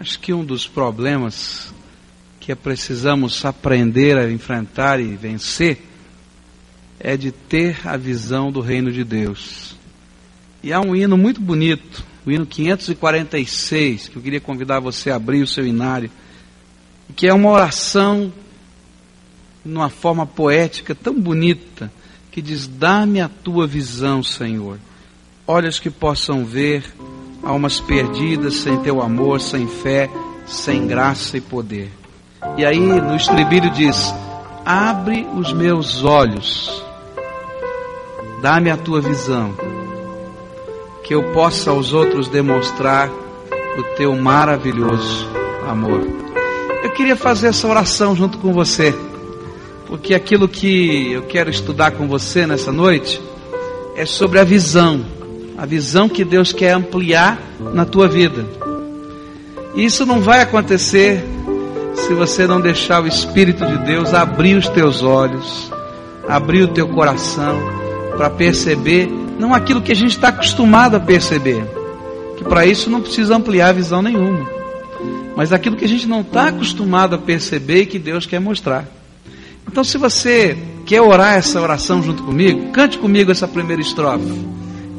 Acho que um dos problemas que precisamos aprender a enfrentar e vencer é de ter a visão do reino de Deus. E há um hino muito bonito, o hino 546, que eu queria convidar você a abrir o seu inário, que é uma oração numa forma poética tão bonita, que diz: Dá-me a tua visão, Senhor. Olhos que possam ver, almas perdidas sem teu amor, sem fé, sem graça e poder. E aí no estribilho diz: Abre os meus olhos, dá-me a tua visão, que eu possa aos outros demonstrar o teu maravilhoso amor. Eu queria fazer essa oração junto com você, porque aquilo que eu quero estudar com você nessa noite é sobre a visão, a visão que Deus quer ampliar na tua vida. E isso não vai acontecer se você não deixar o Espírito de Deus abrir os teus olhos, abrir o teu coração para perceber não aquilo que a gente está acostumado a perceber, que para isso não precisa ampliar visão nenhuma, mas aquilo que a gente não está acostumado a perceber e que Deus quer mostrar. Então, se você quer orar essa oração junto comigo, cante comigo essa primeira estrofe.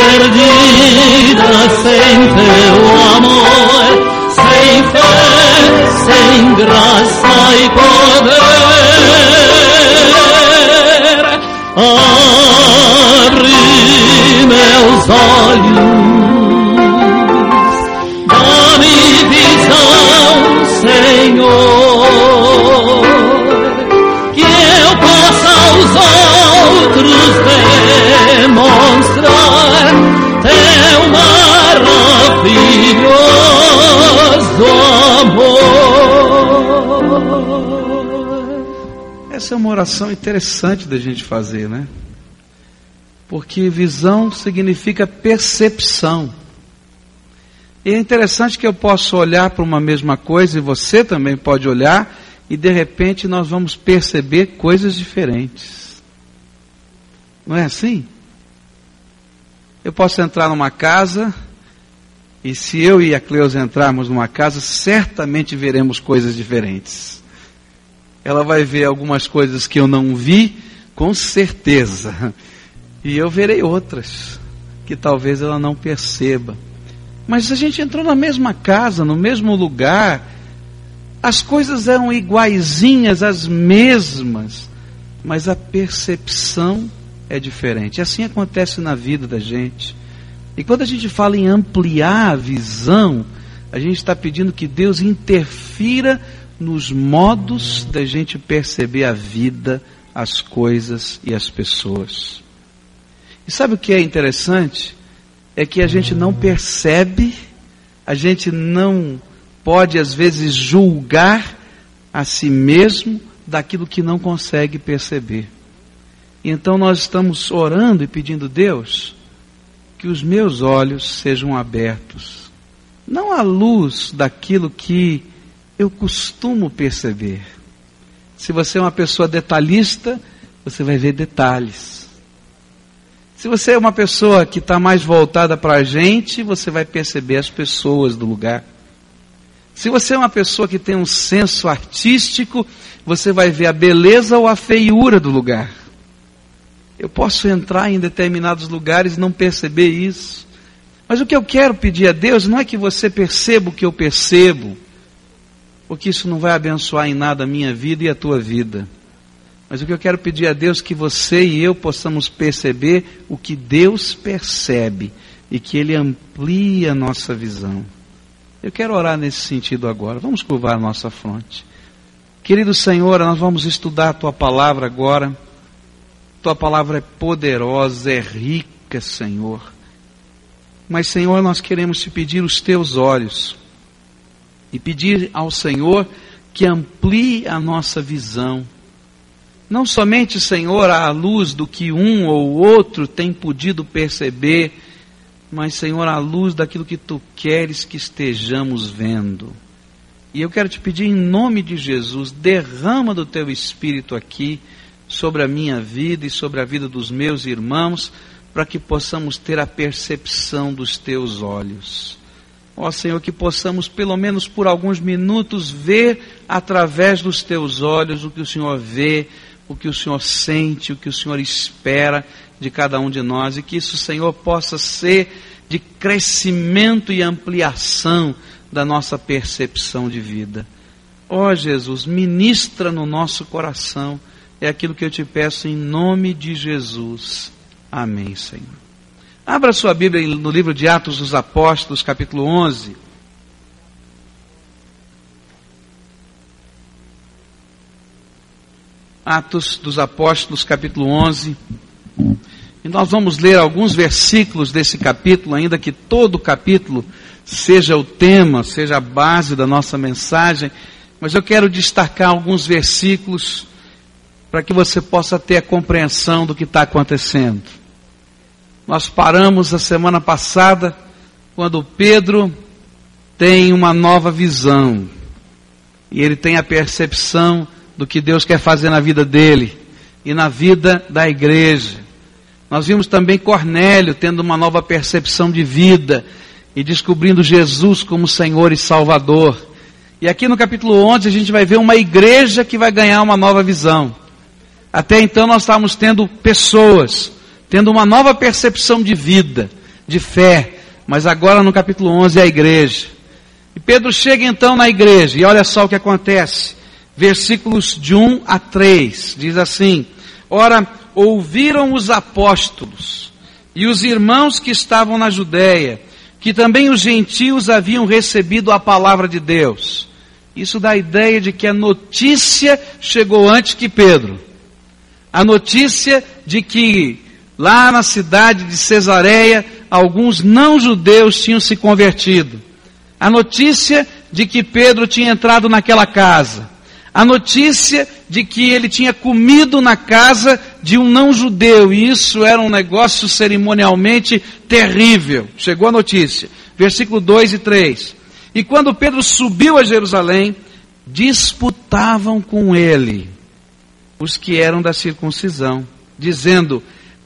Perdida oração interessante da gente fazer, né? Porque visão significa percepção. E é interessante que eu possa olhar para uma mesma coisa e você também pode olhar e de repente nós vamos perceber coisas diferentes. Não é assim? Eu posso entrar numa casa e se eu e a Cleusa entrarmos numa casa, certamente veremos coisas diferentes ela vai ver algumas coisas que eu não vi, com certeza. E eu verei outras que talvez ela não perceba. Mas a gente entrou na mesma casa, no mesmo lugar, as coisas eram iguaizinhas, as mesmas, mas a percepção é diferente. Assim acontece na vida da gente. E quando a gente fala em ampliar a visão, a gente está pedindo que Deus interfira nos modos da gente perceber a vida, as coisas e as pessoas. E sabe o que é interessante? É que a gente não percebe, a gente não pode às vezes julgar a si mesmo daquilo que não consegue perceber. Então nós estamos orando e pedindo Deus que os meus olhos sejam abertos, não à luz daquilo que eu costumo perceber. Se você é uma pessoa detalhista, você vai ver detalhes. Se você é uma pessoa que está mais voltada para a gente, você vai perceber as pessoas do lugar. Se você é uma pessoa que tem um senso artístico, você vai ver a beleza ou a feiura do lugar. Eu posso entrar em determinados lugares e não perceber isso. Mas o que eu quero pedir a Deus não é que você perceba o que eu percebo porque isso não vai abençoar em nada a minha vida e a tua vida. Mas o que eu quero pedir a Deus é que você e eu possamos perceber o que Deus percebe e que Ele amplie a nossa visão. Eu quero orar nesse sentido agora. Vamos curvar a nossa fronte. Querido Senhor, nós vamos estudar a Tua palavra agora. Tua palavra é poderosa, é rica, Senhor. Mas, Senhor, nós queremos te pedir os Teus olhos e pedir ao Senhor que amplie a nossa visão. Não somente, Senhor, à luz do que um ou outro tem podido perceber, mas, Senhor, à luz daquilo que tu queres que estejamos vendo. E eu quero te pedir em nome de Jesus, derrama do teu espírito aqui sobre a minha vida e sobre a vida dos meus irmãos, para que possamos ter a percepção dos teus olhos. Ó Senhor, que possamos pelo menos por alguns minutos ver através dos teus olhos o que o Senhor vê, o que o Senhor sente, o que o Senhor espera de cada um de nós e que isso, Senhor, possa ser de crescimento e ampliação da nossa percepção de vida. Ó Jesus, ministra no nosso coração, é aquilo que eu te peço em nome de Jesus. Amém, Senhor. Abra sua Bíblia no livro de Atos dos Apóstolos, capítulo 11. Atos dos Apóstolos, capítulo 11. E nós vamos ler alguns versículos desse capítulo, ainda que todo o capítulo seja o tema, seja a base da nossa mensagem, mas eu quero destacar alguns versículos para que você possa ter a compreensão do que está acontecendo. Nós paramos a semana passada quando Pedro tem uma nova visão e ele tem a percepção do que Deus quer fazer na vida dele e na vida da igreja. Nós vimos também Cornélio tendo uma nova percepção de vida e descobrindo Jesus como Senhor e Salvador. E aqui no capítulo 11 a gente vai ver uma igreja que vai ganhar uma nova visão. Até então nós estávamos tendo pessoas, tendo uma nova percepção de vida, de fé, mas agora no capítulo 11 é a igreja. E Pedro chega então na igreja e olha só o que acontece. Versículos de 1 a 3 diz assim: Ora, ouviram os apóstolos e os irmãos que estavam na Judéia que também os gentios haviam recebido a palavra de Deus. Isso dá a ideia de que a notícia chegou antes que Pedro. A notícia de que lá na cidade de Cesareia alguns não-judeus tinham se convertido. A notícia de que Pedro tinha entrado naquela casa a notícia de que ele tinha comido na casa de um não-judeu, e isso era um negócio cerimonialmente terrível. Chegou a notícia. Versículo 2 e 3. E quando Pedro subiu a Jerusalém, disputavam com ele os que eram da circuncisão, dizendo: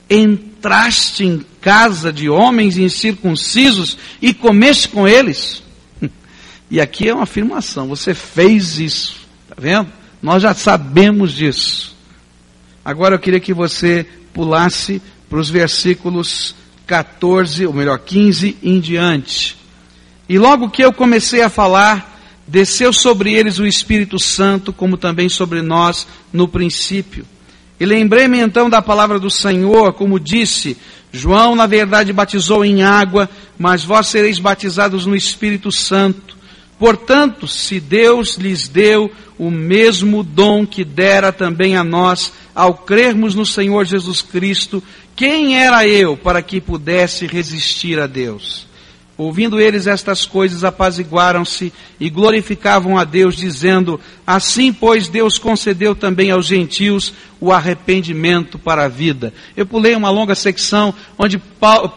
Entraste em casa de homens incircuncisos e comeste com eles? E aqui é uma afirmação: você fez isso. Está vendo? Nós já sabemos disso. Agora eu queria que você pulasse para os versículos 14, ou melhor, 15 em diante. E logo que eu comecei a falar, desceu sobre eles o Espírito Santo, como também sobre nós no princípio. E lembrei-me então da palavra do Senhor, como disse, João na verdade batizou em água, mas vós sereis batizados no Espírito Santo. Portanto, se Deus lhes deu o mesmo dom que dera também a nós ao crermos no Senhor Jesus Cristo, quem era eu para que pudesse resistir a Deus? Ouvindo eles estas coisas, apaziguaram-se e glorificavam a Deus, dizendo: Assim, pois, Deus concedeu também aos gentios o arrependimento para a vida. Eu pulei uma longa secção onde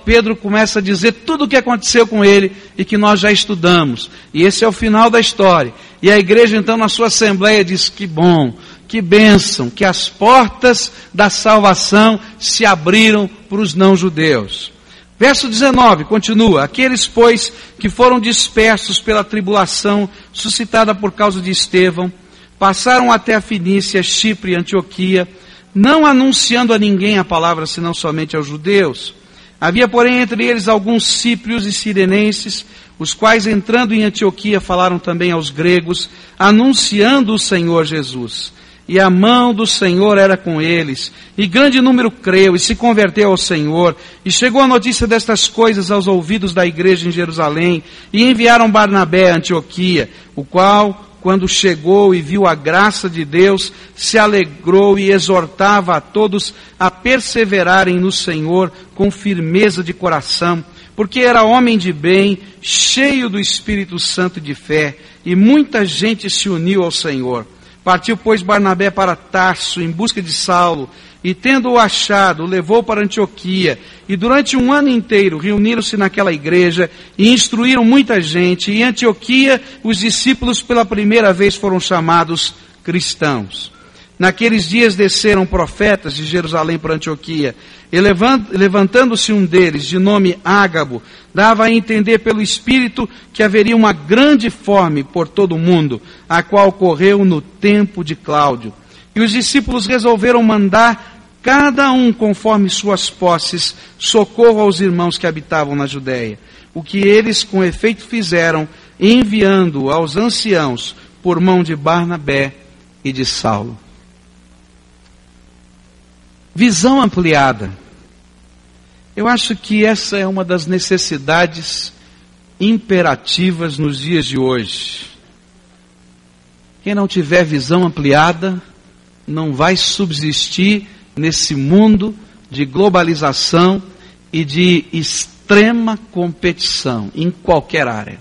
Pedro começa a dizer tudo o que aconteceu com ele e que nós já estudamos. E esse é o final da história. E a igreja, então, na sua assembleia, diz: Que bom, que bênção, que as portas da salvação se abriram para os não-judeus. Verso 19 continua: Aqueles, pois, que foram dispersos pela tribulação suscitada por causa de Estevão, passaram até a Finícia, Chipre e Antioquia, não anunciando a ninguém a palavra senão somente aos judeus. Havia, porém, entre eles alguns cíprios e sirenenses, os quais, entrando em Antioquia, falaram também aos gregos, anunciando o Senhor Jesus e a mão do Senhor era com eles, e grande número creu e se converteu ao Senhor, e chegou a notícia destas coisas aos ouvidos da igreja em Jerusalém, e enviaram Barnabé a Antioquia, o qual, quando chegou e viu a graça de Deus, se alegrou e exortava a todos a perseverarem no Senhor com firmeza de coração, porque era homem de bem, cheio do Espírito Santo de fé, e muita gente se uniu ao Senhor. Partiu, pois, Barnabé para Tarso em busca de Saulo, e tendo-o achado, o levou para Antioquia, e durante um ano inteiro reuniram-se naquela igreja e instruíram muita gente, e em Antioquia os discípulos pela primeira vez foram chamados cristãos. Naqueles dias desceram profetas de Jerusalém para Antioquia, e levantando-se um deles, de nome Ágabo, dava a entender pelo Espírito que haveria uma grande fome por todo o mundo, a qual ocorreu no tempo de Cláudio. E os discípulos resolveram mandar cada um conforme suas posses socorro aos irmãos que habitavam na Judéia. O que eles com efeito fizeram, enviando aos anciãos por mão de Barnabé e de Saulo. Visão ampliada. Eu acho que essa é uma das necessidades imperativas nos dias de hoje. Quem não tiver visão ampliada não vai subsistir nesse mundo de globalização e de extrema competição em qualquer área.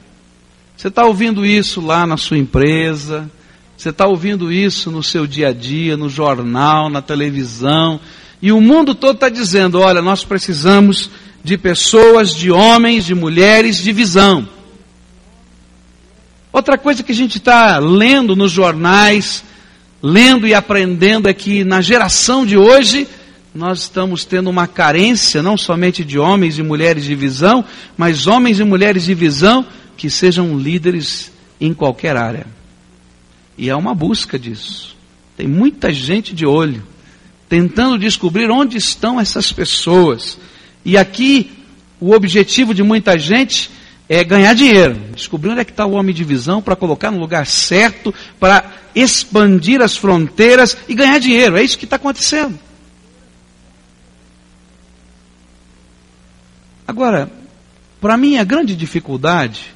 Você está ouvindo isso lá na sua empresa, você está ouvindo isso no seu dia a dia, no jornal, na televisão, e o mundo todo está dizendo: olha, nós precisamos de pessoas, de homens, de mulheres de visão. Outra coisa que a gente está lendo nos jornais, lendo e aprendendo é que na geração de hoje, nós estamos tendo uma carência não somente de homens e mulheres de visão, mas homens e mulheres de visão que sejam líderes em qualquer área. E é uma busca disso. Tem muita gente de olho tentando descobrir onde estão essas pessoas. E aqui, o objetivo de muita gente é ganhar dinheiro, descobrir onde é que está o homem de visão para colocar no lugar certo, para expandir as fronteiras e ganhar dinheiro. É isso que está acontecendo. Agora, para mim a grande dificuldade,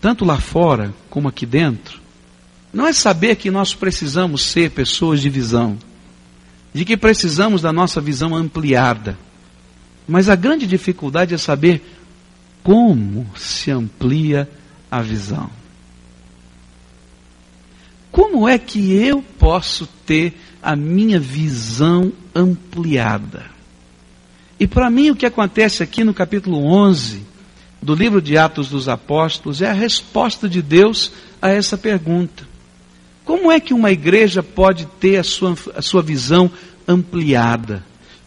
tanto lá fora como aqui dentro, não é saber que nós precisamos ser pessoas de visão de que precisamos da nossa visão ampliada. Mas a grande dificuldade é saber como se amplia a visão. Como é que eu posso ter a minha visão ampliada? E para mim o que acontece aqui no capítulo 11 do livro de Atos dos Apóstolos é a resposta de Deus a essa pergunta. Como é que uma igreja pode ter a sua, a sua visão ampliada?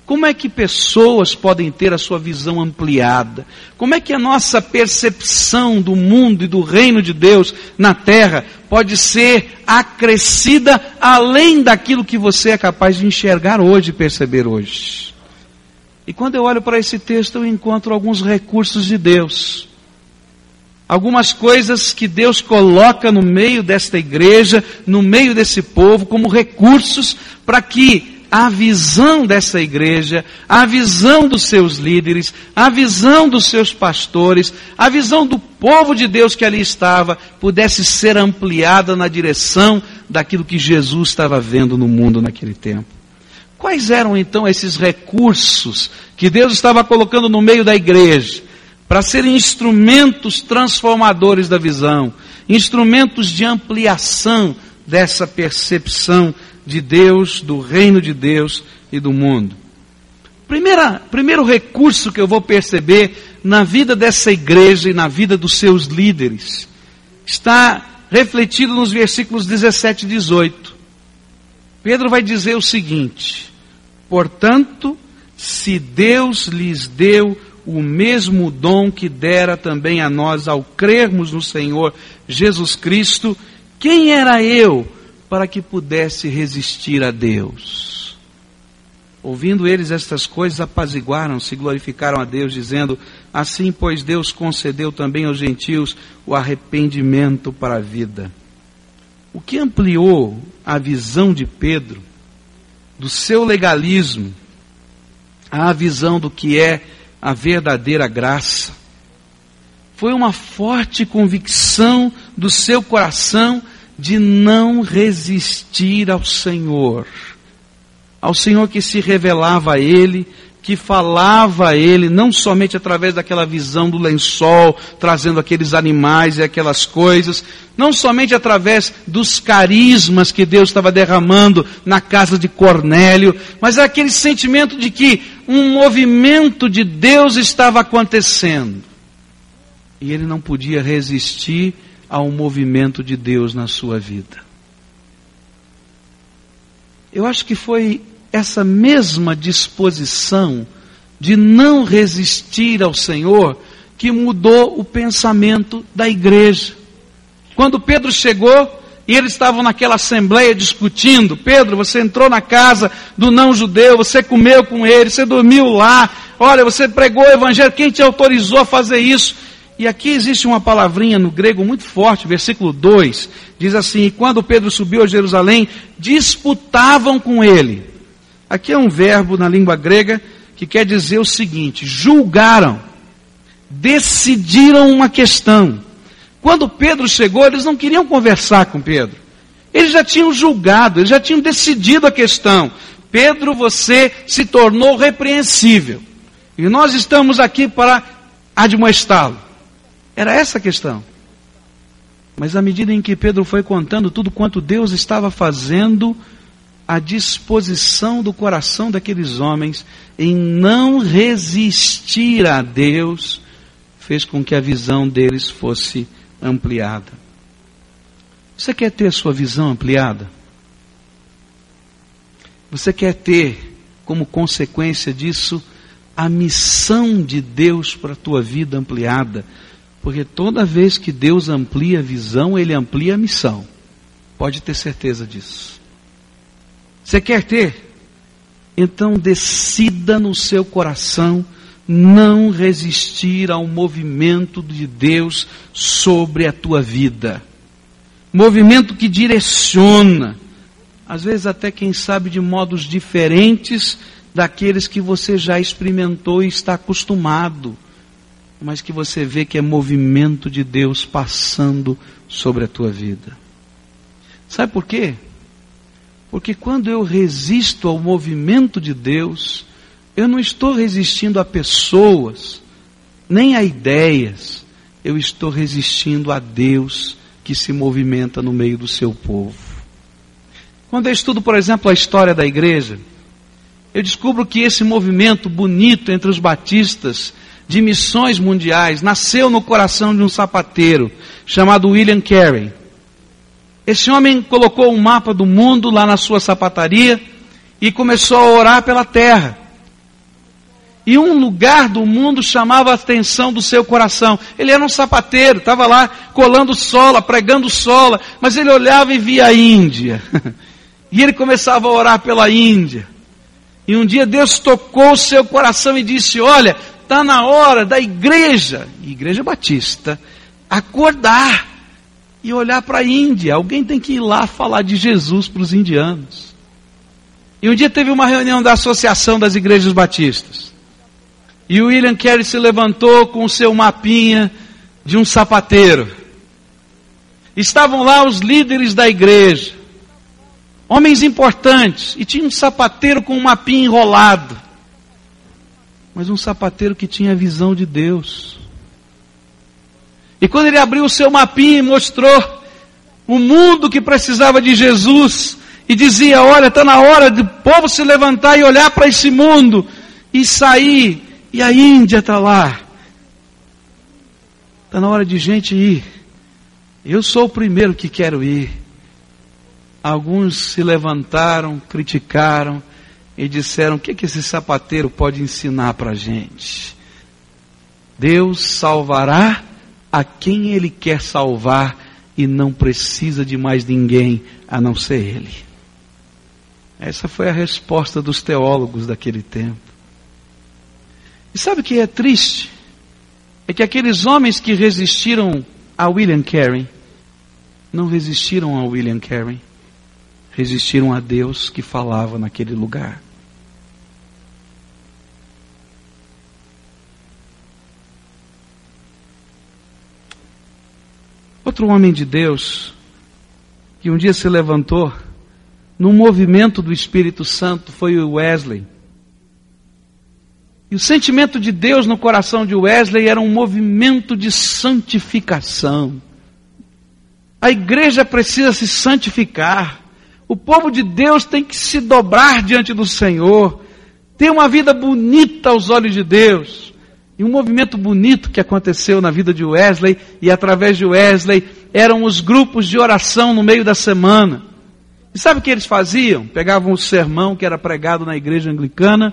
Como é que pessoas podem ter a sua visão ampliada? Como é que a nossa percepção do mundo e do reino de Deus na terra pode ser acrescida além daquilo que você é capaz de enxergar hoje e perceber hoje? E quando eu olho para esse texto, eu encontro alguns recursos de Deus algumas coisas que Deus coloca no meio desta igreja, no meio desse povo, como recursos para que a visão dessa igreja, a visão dos seus líderes, a visão dos seus pastores, a visão do povo de Deus que ali estava, pudesse ser ampliada na direção daquilo que Jesus estava vendo no mundo naquele tempo. Quais eram então esses recursos que Deus estava colocando no meio da igreja? Para serem instrumentos transformadores da visão, instrumentos de ampliação dessa percepção de Deus, do reino de Deus e do mundo. Primeira, primeiro recurso que eu vou perceber na vida dessa igreja e na vida dos seus líderes está refletido nos versículos 17 e 18. Pedro vai dizer o seguinte: Portanto, se Deus lhes deu o mesmo dom que dera também a nós ao crermos no Senhor Jesus Cristo, quem era eu para que pudesse resistir a Deus? Ouvindo eles estas coisas, apaziguaram-se, glorificaram a Deus, dizendo: Assim, pois, Deus concedeu também aos gentios o arrependimento para a vida. O que ampliou a visão de Pedro, do seu legalismo, à visão do que é a verdadeira graça. Foi uma forte convicção do seu coração de não resistir ao Senhor. Ao Senhor que se revelava a ele, que falava a ele, não somente através daquela visão do lençol, trazendo aqueles animais e aquelas coisas, não somente através dos carismas que Deus estava derramando na casa de Cornélio, mas aquele sentimento de que um movimento de Deus estava acontecendo. E ele não podia resistir ao movimento de Deus na sua vida. Eu acho que foi essa mesma disposição de não resistir ao Senhor que mudou o pensamento da igreja. Quando Pedro chegou e eles estavam naquela assembleia discutindo, Pedro, você entrou na casa do não judeu, você comeu com ele, você dormiu lá, olha, você pregou o evangelho, quem te autorizou a fazer isso? E aqui existe uma palavrinha no grego muito forte, versículo 2, diz assim: E quando Pedro subiu a Jerusalém, disputavam com ele. Aqui é um verbo na língua grega que quer dizer o seguinte: julgaram, decidiram uma questão. Quando Pedro chegou, eles não queriam conversar com Pedro. Eles já tinham julgado, eles já tinham decidido a questão. Pedro, você se tornou repreensível. E nós estamos aqui para admoestá-lo. Era essa a questão. Mas à medida em que Pedro foi contando tudo quanto Deus estava fazendo, a disposição do coração daqueles homens em não resistir a Deus fez com que a visão deles fosse ampliada. Você quer ter sua visão ampliada? Você quer ter, como consequência disso, a missão de Deus para a tua vida ampliada? Porque toda vez que Deus amplia a visão, Ele amplia a missão. Pode ter certeza disso. Você quer ter? Então decida no seu coração não resistir ao movimento de Deus sobre a tua vida. Movimento que direciona, às vezes até quem sabe de modos diferentes daqueles que você já experimentou e está acostumado, mas que você vê que é movimento de Deus passando sobre a tua vida. Sabe por quê? Porque quando eu resisto ao movimento de Deus, eu não estou resistindo a pessoas, nem a ideias, eu estou resistindo a Deus que se movimenta no meio do seu povo. Quando eu estudo, por exemplo, a história da igreja, eu descubro que esse movimento bonito entre os batistas de missões mundiais nasceu no coração de um sapateiro chamado William Carey. Esse homem colocou um mapa do mundo lá na sua sapataria e começou a orar pela terra. E um lugar do mundo chamava a atenção do seu coração. Ele era um sapateiro, estava lá colando sola, pregando sola, mas ele olhava e via a Índia. E ele começava a orar pela Índia. E um dia Deus tocou o seu coração e disse: Olha, está na hora da igreja, igreja batista, acordar e olhar para a Índia. Alguém tem que ir lá falar de Jesus para os indianos. E um dia teve uma reunião da Associação das Igrejas Batistas. E o William Carey se levantou com o seu mapinha de um sapateiro. Estavam lá os líderes da igreja, homens importantes, e tinha um sapateiro com um mapinha enrolado. Mas um sapateiro que tinha a visão de Deus. E quando ele abriu o seu mapinha e mostrou o mundo que precisava de Jesus, e dizia: Olha, está na hora do povo se levantar e olhar para esse mundo e sair, e a Índia está lá. Está na hora de gente ir. Eu sou o primeiro que quero ir. Alguns se levantaram, criticaram e disseram: O que, que esse sapateiro pode ensinar para a gente? Deus salvará a quem Ele quer salvar e não precisa de mais ninguém a não ser Ele. Essa foi a resposta dos teólogos daquele tempo. E sabe o que é triste? É que aqueles homens que resistiram a William Carey não resistiram a William Carey, resistiram a Deus que falava naquele lugar. Outro homem de Deus, que um dia se levantou, num movimento do Espírito Santo, foi o Wesley. E o sentimento de Deus no coração de Wesley era um movimento de santificação. A igreja precisa se santificar. O povo de Deus tem que se dobrar diante do Senhor, ter uma vida bonita aos olhos de Deus. E um movimento bonito que aconteceu na vida de Wesley, e através de Wesley, eram os grupos de oração no meio da semana. E sabe o que eles faziam? Pegavam o sermão que era pregado na igreja anglicana,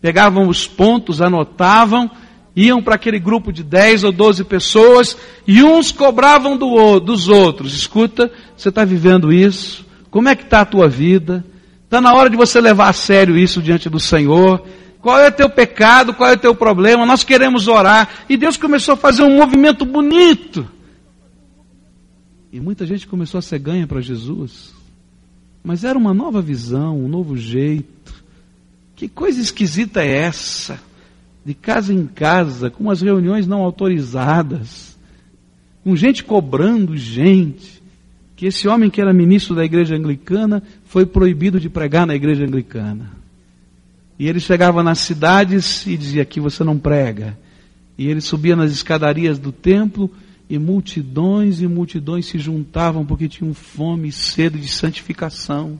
pegavam os pontos, anotavam, iam para aquele grupo de 10 ou 12 pessoas, e uns cobravam do, dos outros. Escuta, você está vivendo isso? Como é que está a tua vida? Está na hora de você levar a sério isso diante do Senhor. Qual é o teu pecado? Qual é o teu problema? Nós queremos orar. E Deus começou a fazer um movimento bonito. E muita gente começou a ser ganha para Jesus. Mas era uma nova visão, um novo jeito. Que coisa esquisita é essa? De casa em casa, com as reuniões não autorizadas, com gente cobrando gente. Que esse homem que era ministro da igreja anglicana foi proibido de pregar na igreja anglicana. E ele chegava nas cidades e dizia: Aqui você não prega. E ele subia nas escadarias do templo e multidões e multidões se juntavam porque tinham fome e sede de santificação.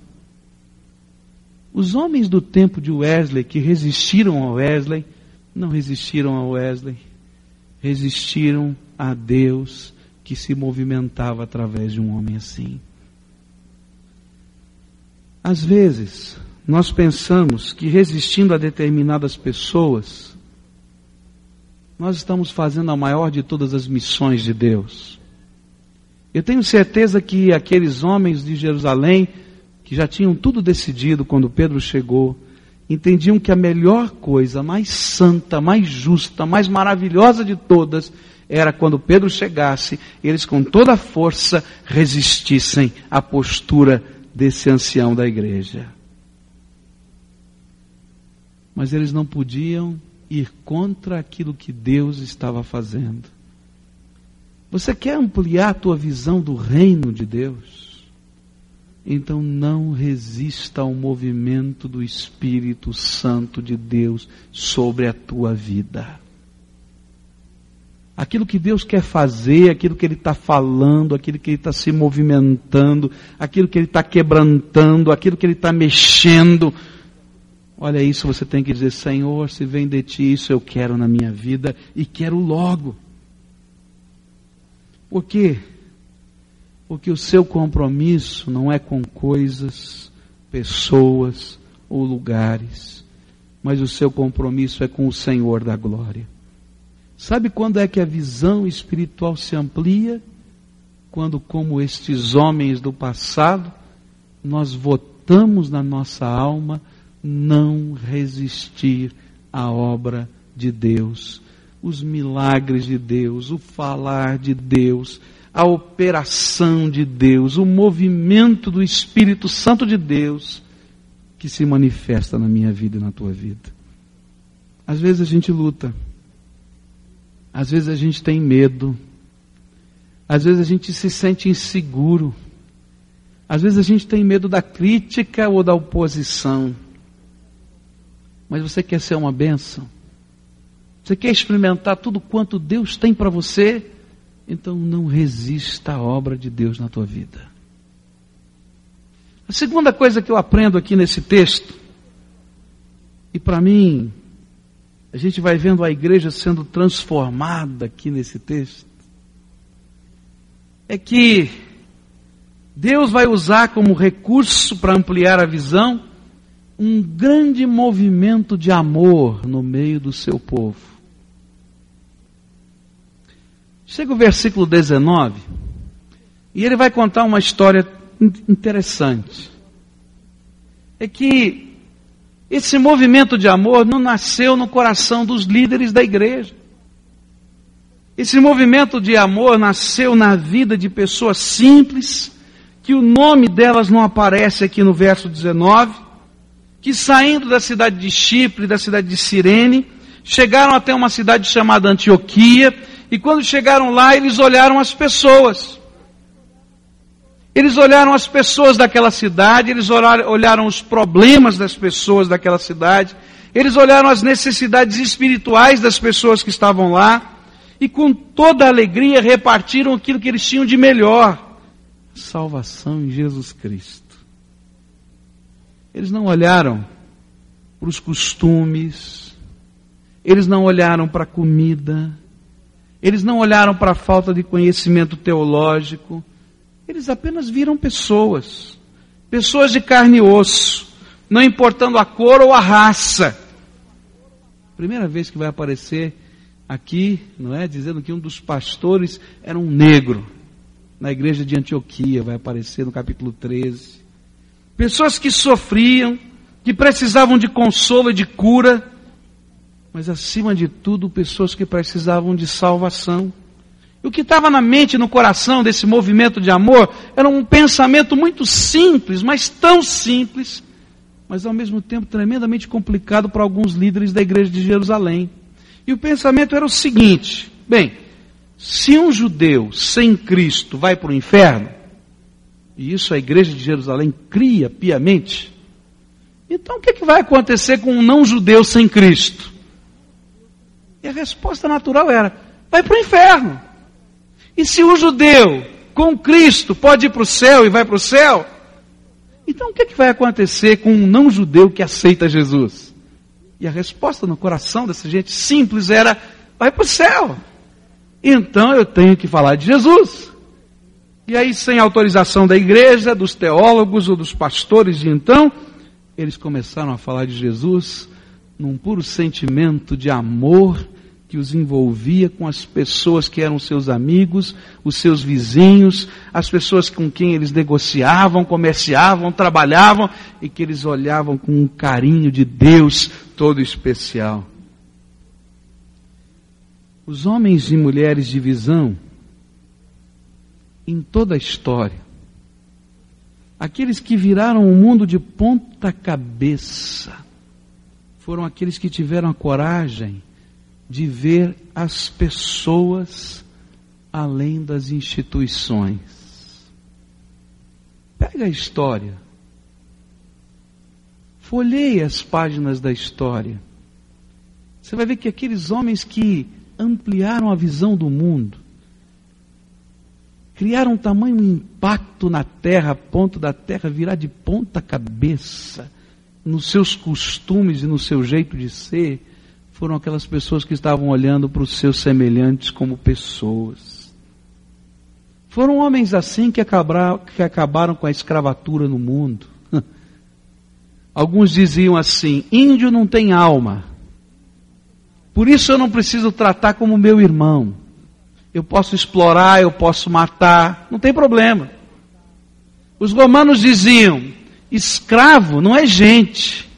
Os homens do tempo de Wesley que resistiram a Wesley, não resistiram a Wesley, resistiram a Deus que se movimentava através de um homem assim. Às vezes, nós pensamos que resistindo a determinadas pessoas, nós estamos fazendo a maior de todas as missões de Deus. Eu tenho certeza que aqueles homens de Jerusalém, que já tinham tudo decidido quando Pedro chegou, entendiam que a melhor coisa, mais santa, mais justa, mais maravilhosa de todas, era quando Pedro chegasse, eles com toda a força resistissem à postura desse ancião da igreja mas eles não podiam ir contra aquilo que Deus estava fazendo. Você quer ampliar a tua visão do reino de Deus? Então não resista ao movimento do Espírito Santo de Deus sobre a tua vida. Aquilo que Deus quer fazer, aquilo que Ele está falando, aquilo que Ele está se movimentando, aquilo que Ele está quebrantando, aquilo que Ele está mexendo, Olha isso, você tem que dizer: Senhor, se vem de ti, isso eu quero na minha vida e quero logo. Por quê? Porque o seu compromisso não é com coisas, pessoas ou lugares, mas o seu compromisso é com o Senhor da glória. Sabe quando é que a visão espiritual se amplia? Quando, como estes homens do passado, nós votamos na nossa alma não resistir à obra de Deus, os milagres de Deus, o falar de Deus, a operação de Deus, o movimento do Espírito Santo de Deus que se manifesta na minha vida e na tua vida. Às vezes a gente luta, às vezes a gente tem medo, às vezes a gente se sente inseguro, às vezes a gente tem medo da crítica ou da oposição mas você quer ser uma bênção? Você quer experimentar tudo quanto Deus tem para você? Então não resista à obra de Deus na tua vida. A segunda coisa que eu aprendo aqui nesse texto, e para mim, a gente vai vendo a igreja sendo transformada aqui nesse texto, é que Deus vai usar como recurso para ampliar a visão um grande movimento de amor no meio do seu povo. Chega o versículo 19 e ele vai contar uma história interessante. É que esse movimento de amor não nasceu no coração dos líderes da igreja. Esse movimento de amor nasceu na vida de pessoas simples, que o nome delas não aparece aqui no verso 19, que saindo da cidade de Chipre, da cidade de Cirene, chegaram até uma cidade chamada Antioquia, e quando chegaram lá, eles olharam as pessoas. Eles olharam as pessoas daquela cidade, eles olharam os problemas das pessoas daquela cidade, Eles olharam as necessidades espirituais das pessoas que estavam lá e com toda alegria repartiram aquilo que eles tinham de melhor: salvação em Jesus Cristo. Eles não olharam para os costumes, eles não olharam para a comida, eles não olharam para a falta de conhecimento teológico, eles apenas viram pessoas, pessoas de carne e osso, não importando a cor ou a raça. Primeira vez que vai aparecer aqui, não é? Dizendo que um dos pastores era um negro. Na igreja de Antioquia, vai aparecer no capítulo 13. Pessoas que sofriam, que precisavam de consolo e de cura, mas acima de tudo, pessoas que precisavam de salvação. E o que estava na mente e no coração desse movimento de amor era um pensamento muito simples, mas tão simples, mas ao mesmo tempo tremendamente complicado para alguns líderes da igreja de Jerusalém. E o pensamento era o seguinte: bem, se um judeu sem Cristo vai para o inferno, e isso a igreja de Jerusalém cria piamente, então o que, é que vai acontecer com um não judeu sem Cristo? E a resposta natural era: vai para o inferno. E se o judeu com Cristo pode ir para o céu e vai para o céu, então o que, é que vai acontecer com um não judeu que aceita Jesus? E a resposta no coração dessa gente simples era: vai para o céu. Então eu tenho que falar de Jesus. E aí, sem autorização da igreja, dos teólogos ou dos pastores de então, eles começaram a falar de Jesus num puro sentimento de amor que os envolvia com as pessoas que eram seus amigos, os seus vizinhos, as pessoas com quem eles negociavam, comerciavam, trabalhavam e que eles olhavam com um carinho de Deus todo especial. Os homens e mulheres de visão, em toda a história, aqueles que viraram o mundo de ponta cabeça, foram aqueles que tiveram a coragem de ver as pessoas além das instituições. Pega a história. Folheie as páginas da história. Você vai ver que aqueles homens que ampliaram a visão do mundo, criaram um tamanho impacto na terra, a ponto da terra virar de ponta cabeça, nos seus costumes e no seu jeito de ser, foram aquelas pessoas que estavam olhando para os seus semelhantes como pessoas. Foram homens assim que acabaram, que acabaram com a escravatura no mundo. Alguns diziam assim: índio não tem alma, por isso eu não preciso tratar como meu irmão. Eu posso explorar, eu posso matar, não tem problema. Os romanos diziam: escravo não é gente,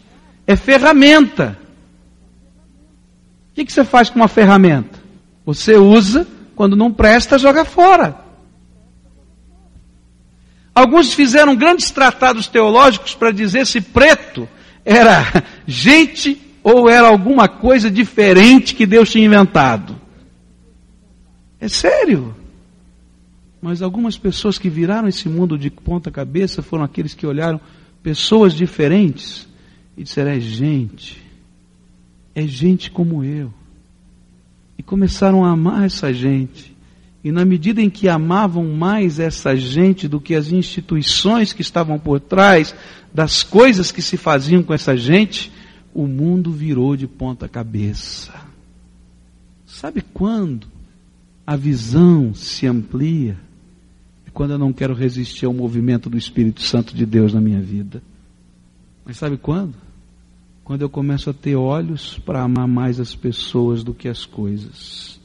é ferramenta. O que, você faz com uma ferramenta? Você usa, quando não presta, joga fora. Alguns fizeram grandes tratados teológicos para dizer se preto era gente ou era alguma coisa diferente que Deus tinha inventado. É sério. Mas algumas pessoas que viraram esse mundo de ponta cabeça foram aqueles que olharam pessoas diferentes e disseram: é gente é gente como eu. E começaram a amar essa gente. E na medida em que amavam mais essa gente do que as instituições que estavam por trás das coisas que se faziam com essa gente, o mundo virou de ponta cabeça. Sabe quando a visão se amplia? Quando eu não quero resistir ao movimento do Espírito Santo de Deus na minha vida. Mas sabe quando? quando eu começo a ter olhos para amar mais as pessoas do que as coisas.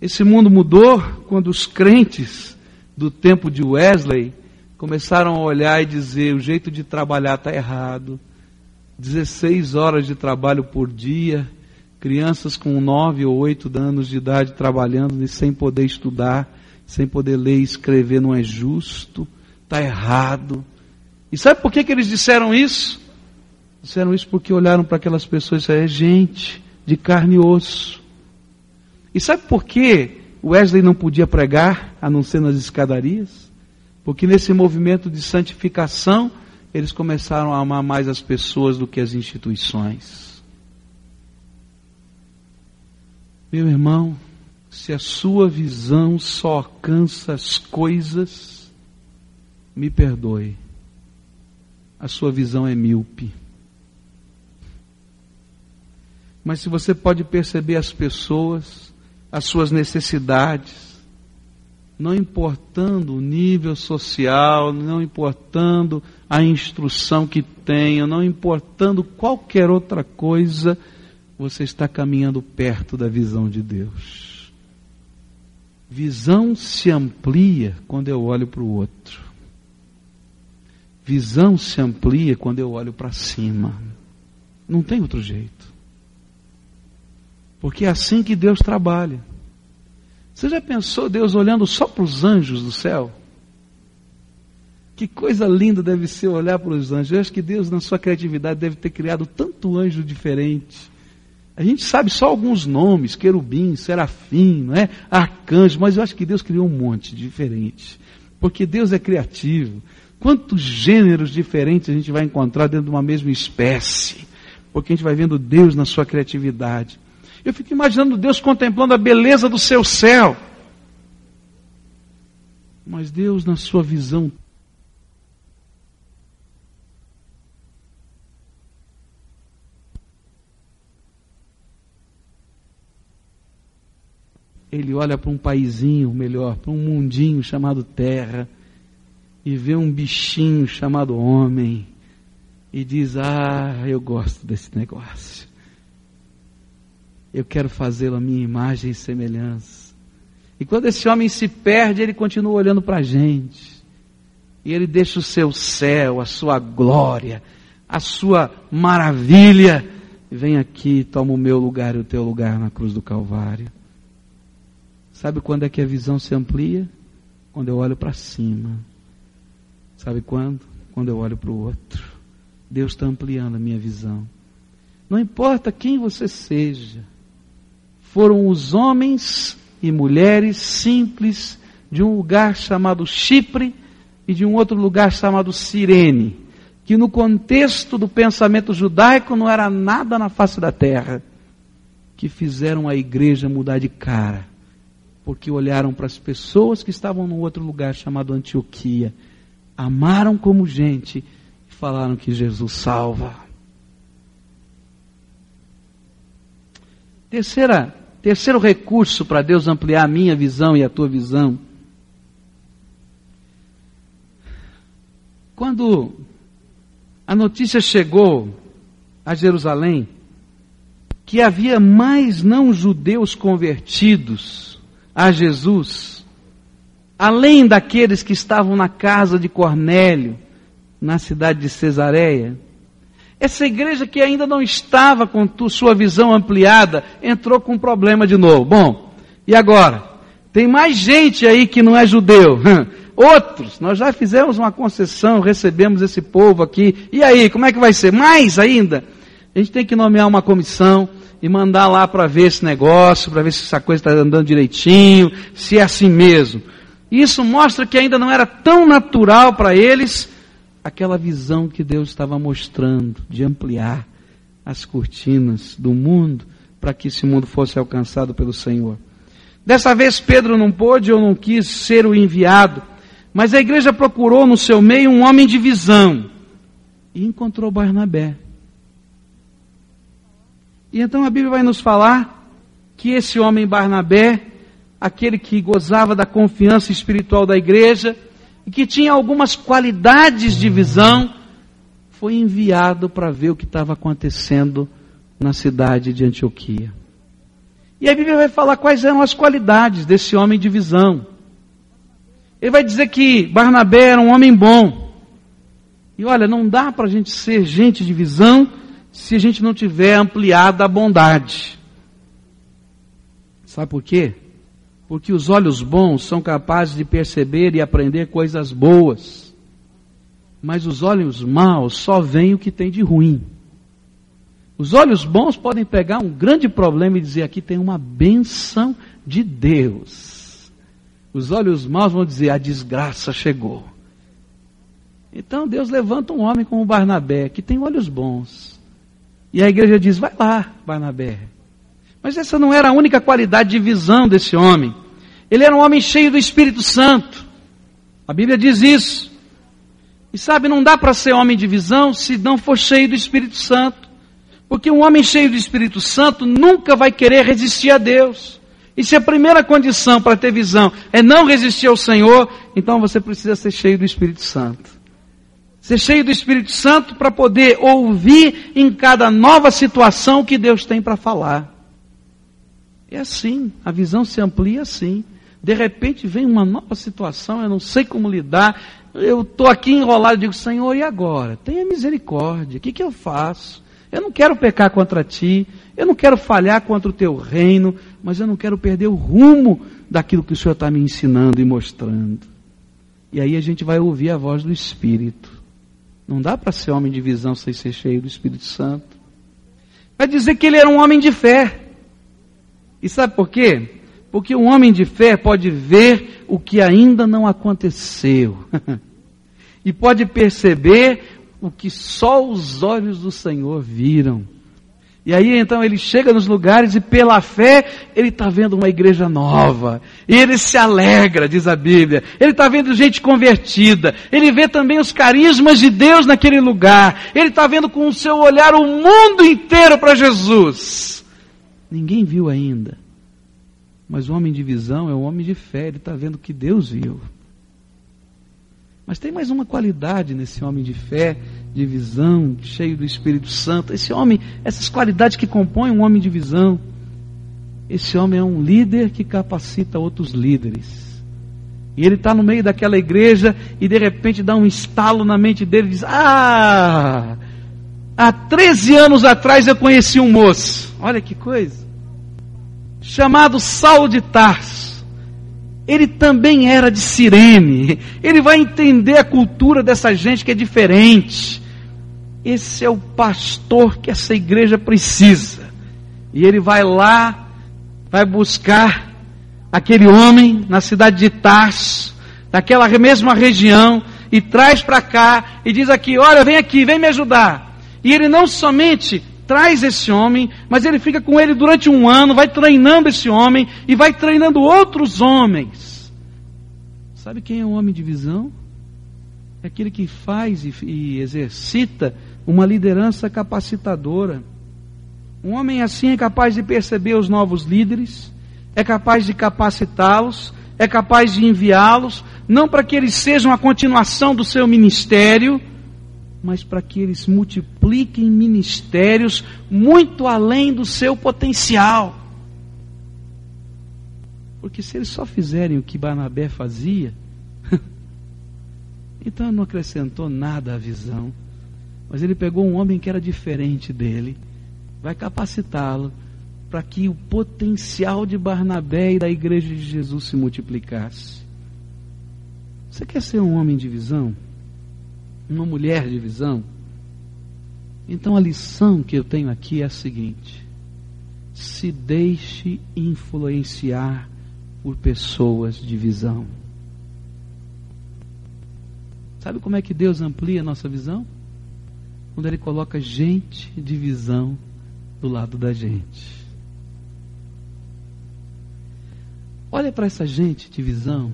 Esse mundo mudou quando os crentes do tempo de Wesley começaram a olhar e dizer: o jeito de trabalhar está errado. 16 horas de trabalho por dia, crianças com 9 ou 8 anos de idade trabalhando e sem poder estudar, sem poder ler e escrever, não é justo, está errado. E sabe por que, que eles disseram isso? Disseram isso porque olharam para aquelas pessoas e disseram, é gente de carne e osso. E sabe por que Wesley não podia pregar, a não ser nas escadarias? Porque nesse movimento de santificação, eles começaram a amar mais as pessoas do que as instituições. Meu irmão, se a sua visão só alcança as coisas, me perdoe, a sua visão é míope. Mas se você pode perceber as pessoas, as suas necessidades, não importando o nível social, não importando a instrução que tenha, não importando qualquer outra coisa, você está caminhando perto da visão de Deus. Visão se amplia quando eu olho para o outro. Visão se amplia quando eu olho para cima. Não tem outro jeito. Porque é assim que Deus trabalha. Você já pensou Deus olhando só para os anjos do céu? Que coisa linda deve ser olhar para os anjos. Eu acho que Deus, na sua criatividade, deve ter criado tanto anjo diferente. A gente sabe só alguns nomes, querubim, serafim, não é? arcanjo, mas eu acho que Deus criou um monte diferente. Porque Deus é criativo. Quantos gêneros diferentes a gente vai encontrar dentro de uma mesma espécie? Porque a gente vai vendo Deus na sua criatividade. Eu fico imaginando Deus contemplando a beleza do seu céu. Mas Deus, na sua visão, ele olha para um paizinho melhor, para um mundinho chamado terra, e vê um bichinho chamado homem, e diz: Ah, eu gosto desse negócio. Eu quero fazê-lo a minha imagem e semelhança. E quando esse homem se perde, ele continua olhando para a gente. E ele deixa o seu céu, a sua glória, a sua maravilha. Vem aqui, toma o meu lugar e o teu lugar na cruz do Calvário. Sabe quando é que a visão se amplia? Quando eu olho para cima. Sabe quando? Quando eu olho para o outro. Deus está ampliando a minha visão. Não importa quem você seja, foram os homens e mulheres simples de um lugar chamado Chipre e de um outro lugar chamado Cirene, que no contexto do pensamento judaico não era nada na face da terra, que fizeram a igreja mudar de cara, porque olharam para as pessoas que estavam num outro lugar chamado Antioquia, amaram como gente e falaram que Jesus salva. Terceira Terceiro recurso para Deus ampliar a minha visão e a tua visão. Quando a notícia chegou a Jerusalém que havia mais não judeus convertidos a Jesus, além daqueles que estavam na casa de Cornélio, na cidade de Cesareia, essa igreja que ainda não estava com sua visão ampliada, entrou com um problema de novo. Bom, e agora? Tem mais gente aí que não é judeu. Outros, nós já fizemos uma concessão, recebemos esse povo aqui. E aí, como é que vai ser? Mais ainda? A gente tem que nomear uma comissão e mandar lá para ver esse negócio, para ver se essa coisa está andando direitinho, se é assim mesmo. Isso mostra que ainda não era tão natural para eles aquela visão que Deus estava mostrando de ampliar as cortinas do mundo para que esse mundo fosse alcançado pelo Senhor. Dessa vez Pedro não pôde ou não quis ser o enviado, mas a igreja procurou no seu meio um homem de visão e encontrou Barnabé. E então a Bíblia vai nos falar que esse homem Barnabé, aquele que gozava da confiança espiritual da igreja, e que tinha algumas qualidades de visão, foi enviado para ver o que estava acontecendo na cidade de Antioquia. E a Bíblia vai falar quais eram as qualidades desse homem de visão. Ele vai dizer que Barnabé era um homem bom. E olha, não dá para a gente ser gente de visão se a gente não tiver ampliada a bondade. Sabe por quê? porque os olhos bons são capazes de perceber e aprender coisas boas, mas os olhos maus só veem o que tem de ruim. Os olhos bons podem pegar um grande problema e dizer: aqui tem uma benção de Deus. Os olhos maus vão dizer: a desgraça chegou. Então Deus levanta um homem como Barnabé, que tem olhos bons. E a igreja diz: vai lá, Barnabé. Mas essa não era a única qualidade de visão desse homem. Ele era um homem cheio do Espírito Santo. A Bíblia diz isso. E sabe, não dá para ser homem de visão se não for cheio do Espírito Santo. Porque um homem cheio do Espírito Santo nunca vai querer resistir a Deus. E se a primeira condição para ter visão é não resistir ao Senhor, então você precisa ser cheio do Espírito Santo. Ser cheio do Espírito Santo para poder ouvir em cada nova situação que Deus tem para falar. É assim, a visão se amplia assim. De repente vem uma nova situação, eu não sei como lidar, eu estou aqui enrolado digo, Senhor, e agora? Tenha misericórdia, o que, que eu faço? Eu não quero pecar contra ti, eu não quero falhar contra o teu reino, mas eu não quero perder o rumo daquilo que o Senhor está me ensinando e mostrando. E aí a gente vai ouvir a voz do Espírito. Não dá para ser homem de visão sem ser cheio do Espírito Santo. Vai dizer que ele era um homem de fé. E sabe por quê? Porque um homem de fé pode ver o que ainda não aconteceu. e pode perceber o que só os olhos do Senhor viram. E aí então ele chega nos lugares e pela fé ele está vendo uma igreja nova. E ele se alegra, diz a Bíblia. Ele está vendo gente convertida. Ele vê também os carismas de Deus naquele lugar. Ele está vendo com o seu olhar o mundo inteiro para Jesus. Ninguém viu ainda. Mas o homem de visão é o homem de fé, ele está vendo o que Deus viu. Mas tem mais uma qualidade nesse homem de fé, de visão, cheio do Espírito Santo. Esse homem, essas qualidades que compõem um homem de visão. Esse homem é um líder que capacita outros líderes. E ele está no meio daquela igreja e de repente dá um estalo na mente dele e diz: Ah, há 13 anos atrás eu conheci um moço. Olha que coisa chamado Saulo de Tarso. Ele também era de Cirene. Ele vai entender a cultura dessa gente que é diferente. Esse é o pastor que essa igreja precisa. E ele vai lá, vai buscar aquele homem na cidade de Tarso, daquela mesma região, e traz para cá e diz aqui: Olha, vem aqui, vem me ajudar. E ele não somente traz esse homem, mas ele fica com ele durante um ano, vai treinando esse homem e vai treinando outros homens. Sabe quem é o homem de visão? É aquele que faz e, e exercita uma liderança capacitadora. Um homem assim é capaz de perceber os novos líderes, é capaz de capacitá-los, é capaz de enviá-los, não para que eles sejam a continuação do seu ministério, mas para que eles multipliquem ministérios muito além do seu potencial. Porque se eles só fizerem o que Barnabé fazia, então não acrescentou nada à visão. Mas ele pegou um homem que era diferente dele, vai capacitá-lo para que o potencial de Barnabé e da igreja de Jesus se multiplicasse. Você quer ser um homem de visão? Uma mulher de visão. Então a lição que eu tenho aqui é a seguinte: se deixe influenciar por pessoas de visão. Sabe como é que Deus amplia a nossa visão? Quando Ele coloca gente de visão do lado da gente. Olha para essa gente de visão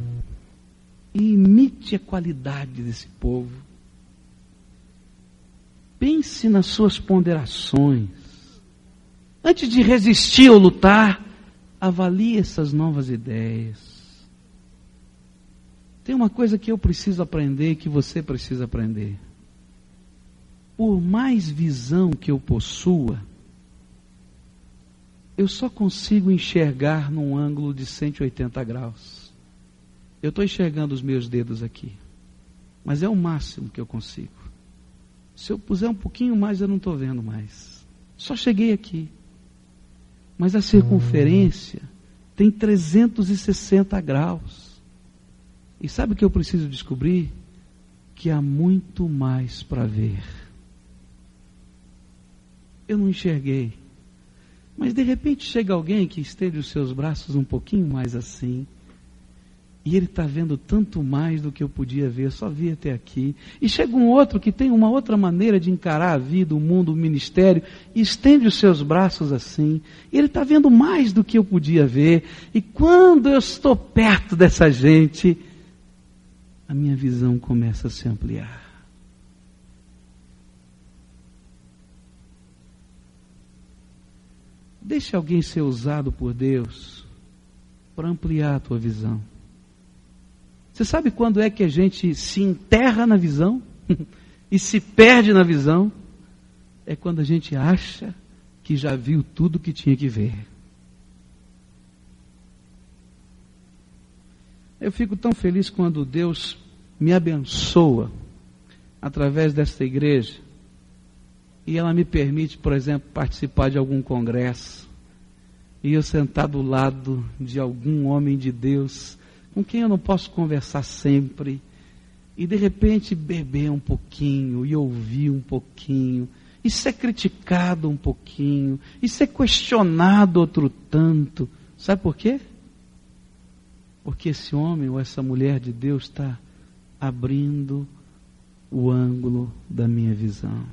e imite a qualidade desse povo. Pense nas suas ponderações. Antes de resistir ou lutar, avalie essas novas ideias. Tem uma coisa que eu preciso aprender e que você precisa aprender. Por mais visão que eu possua, eu só consigo enxergar num ângulo de 180 graus. Eu estou enxergando os meus dedos aqui, mas é o máximo que eu consigo. Se eu puser um pouquinho mais, eu não estou vendo mais. Só cheguei aqui. Mas a circunferência tem 360 graus. E sabe o que eu preciso descobrir? Que há muito mais para ver. Eu não enxerguei. Mas de repente chega alguém que estende os seus braços um pouquinho mais assim. E ele está vendo tanto mais do que eu podia ver, só vi até aqui. E chega um outro que tem uma outra maneira de encarar a vida, o mundo, o ministério, e estende os seus braços assim. E ele está vendo mais do que eu podia ver. E quando eu estou perto dessa gente, a minha visão começa a se ampliar. Deixe alguém ser usado por Deus para ampliar a tua visão. Você sabe quando é que a gente se enterra na visão e se perde na visão? É quando a gente acha que já viu tudo que tinha que ver. Eu fico tão feliz quando Deus me abençoa através desta igreja e ela me permite, por exemplo, participar de algum congresso e eu sentar do lado de algum homem de Deus com quem eu não posso conversar sempre, e de repente beber um pouquinho, e ouvir um pouquinho, e ser criticado um pouquinho, e ser questionado outro tanto. Sabe por quê? Porque esse homem ou essa mulher de Deus está abrindo o ângulo da minha visão.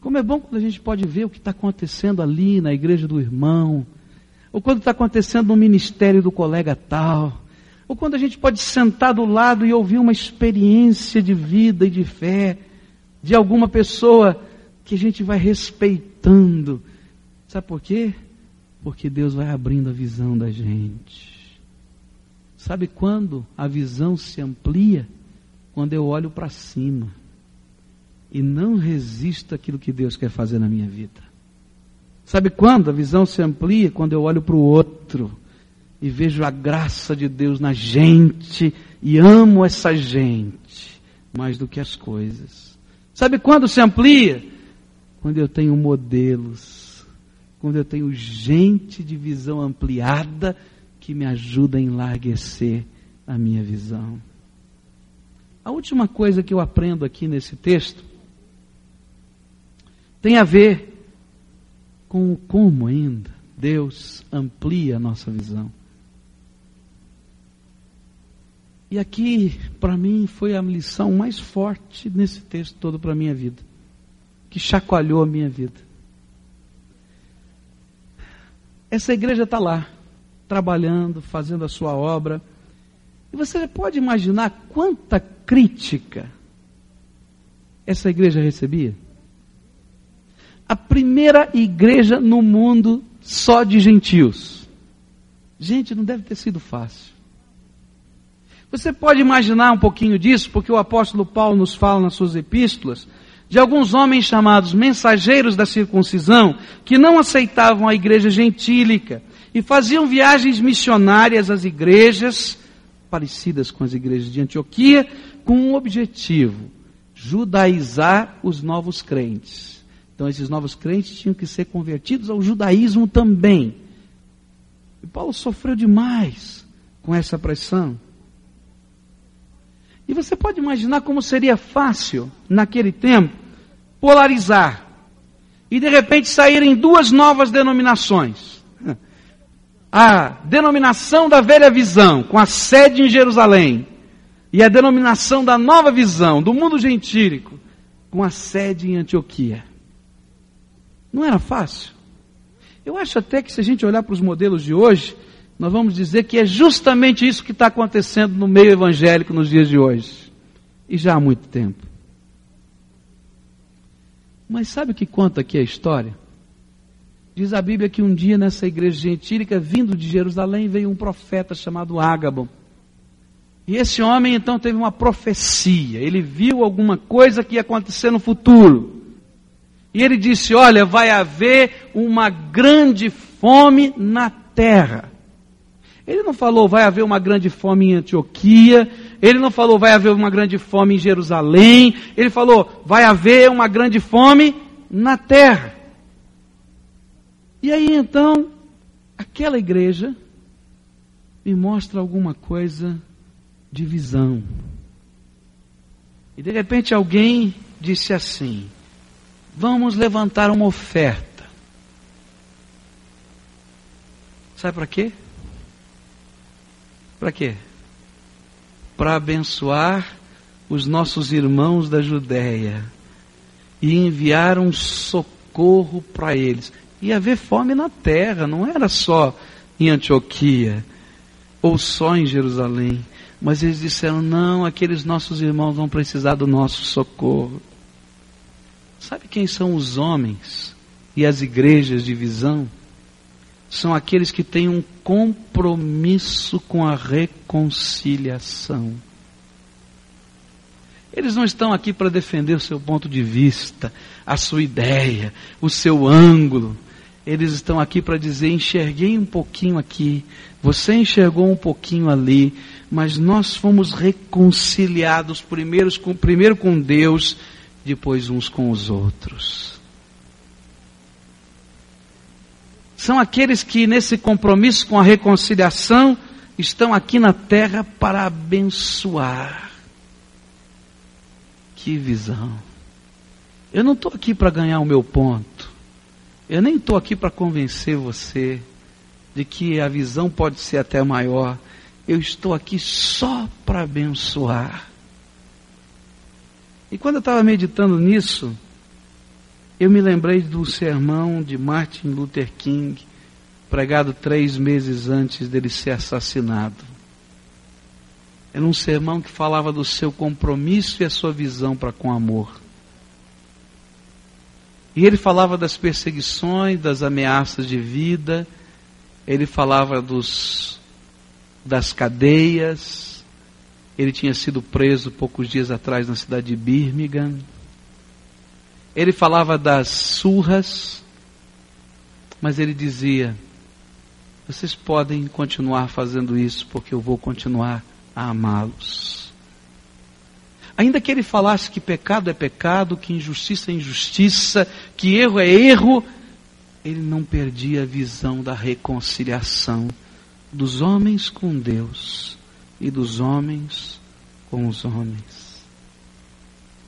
Como é bom quando a gente pode ver o que está acontecendo ali na igreja do irmão, ou quando está acontecendo no ministério do colega tal, ou quando a gente pode sentar do lado e ouvir uma experiência de vida e de fé de alguma pessoa que a gente vai respeitando. Sabe por quê? Porque Deus vai abrindo a visão da gente. Sabe quando a visão se amplia? Quando eu olho para cima e não resisto àquilo que Deus quer fazer na minha vida. Sabe quando a visão se amplia? Quando eu olho para o outro e vejo a graça de Deus na gente e amo essa gente mais do que as coisas. Sabe quando se amplia? Quando eu tenho modelos, quando eu tenho gente de visão ampliada que me ajuda a enlarguecer a minha visão. A última coisa que eu aprendo aqui nesse texto tem a ver com o como ainda Deus amplia a nossa visão. E aqui, para mim, foi a lição mais forte nesse texto todo para a minha vida, que chacoalhou a minha vida. Essa igreja está lá, trabalhando, fazendo a sua obra. E você pode imaginar quanta crítica essa igreja recebia? A primeira igreja no mundo só de gentios. Gente, não deve ter sido fácil. Você pode imaginar um pouquinho disso, porque o apóstolo Paulo nos fala nas suas epístolas de alguns homens chamados mensageiros da circuncisão que não aceitavam a igreja gentílica e faziam viagens missionárias às igrejas parecidas com as igrejas de Antioquia, com um objetivo: judaizar os novos crentes. Então esses novos crentes tinham que ser convertidos ao judaísmo também. E Paulo sofreu demais com essa pressão. E você pode imaginar como seria fácil, naquele tempo, polarizar e de repente saírem duas novas denominações. A denominação da velha visão, com a sede em Jerusalém, e a denominação da nova visão, do mundo gentílico, com a sede em Antioquia. Não era fácil. Eu acho até que se a gente olhar para os modelos de hoje, nós vamos dizer que é justamente isso que está acontecendo no meio evangélico nos dias de hoje. E já há muito tempo. Mas sabe o que conta aqui a história? Diz a Bíblia que um dia nessa igreja gentílica, vindo de Jerusalém, veio um profeta chamado Ágabo. E esse homem então teve uma profecia. Ele viu alguma coisa que ia acontecer no futuro. E ele disse: Olha, vai haver uma grande fome na terra. Ele não falou vai haver uma grande fome em Antioquia, ele não falou vai haver uma grande fome em Jerusalém, ele falou vai haver uma grande fome na terra. E aí então, aquela igreja me mostra alguma coisa de visão. E de repente alguém disse assim: Vamos levantar uma oferta. Sabe para quê? Para quê? Para abençoar os nossos irmãos da Judéia e enviar um socorro para eles. Ia haver fome na terra, não era só em Antioquia ou só em Jerusalém. Mas eles disseram: não, aqueles nossos irmãos vão precisar do nosso socorro. Sabe quem são os homens e as igrejas de visão? São aqueles que têm um compromisso com a reconciliação. Eles não estão aqui para defender o seu ponto de vista, a sua ideia, o seu ângulo. Eles estão aqui para dizer: enxerguei um pouquinho aqui, você enxergou um pouquinho ali, mas nós fomos reconciliados primeiro com, primeiro com Deus, depois uns com os outros. São aqueles que, nesse compromisso com a reconciliação, estão aqui na terra para abençoar. Que visão! Eu não estou aqui para ganhar o meu ponto. Eu nem estou aqui para convencer você de que a visão pode ser até maior. Eu estou aqui só para abençoar. E quando eu estava meditando nisso, eu me lembrei do sermão de Martin Luther King, pregado três meses antes dele ser assassinado. Era um sermão que falava do seu compromisso e a sua visão para com amor. E ele falava das perseguições, das ameaças de vida, ele falava dos, das cadeias, ele tinha sido preso poucos dias atrás na cidade de Birmingham. Ele falava das surras, mas ele dizia: vocês podem continuar fazendo isso, porque eu vou continuar a amá-los. Ainda que ele falasse que pecado é pecado, que injustiça é injustiça, que erro é erro, ele não perdia a visão da reconciliação dos homens com Deus e dos homens com os homens.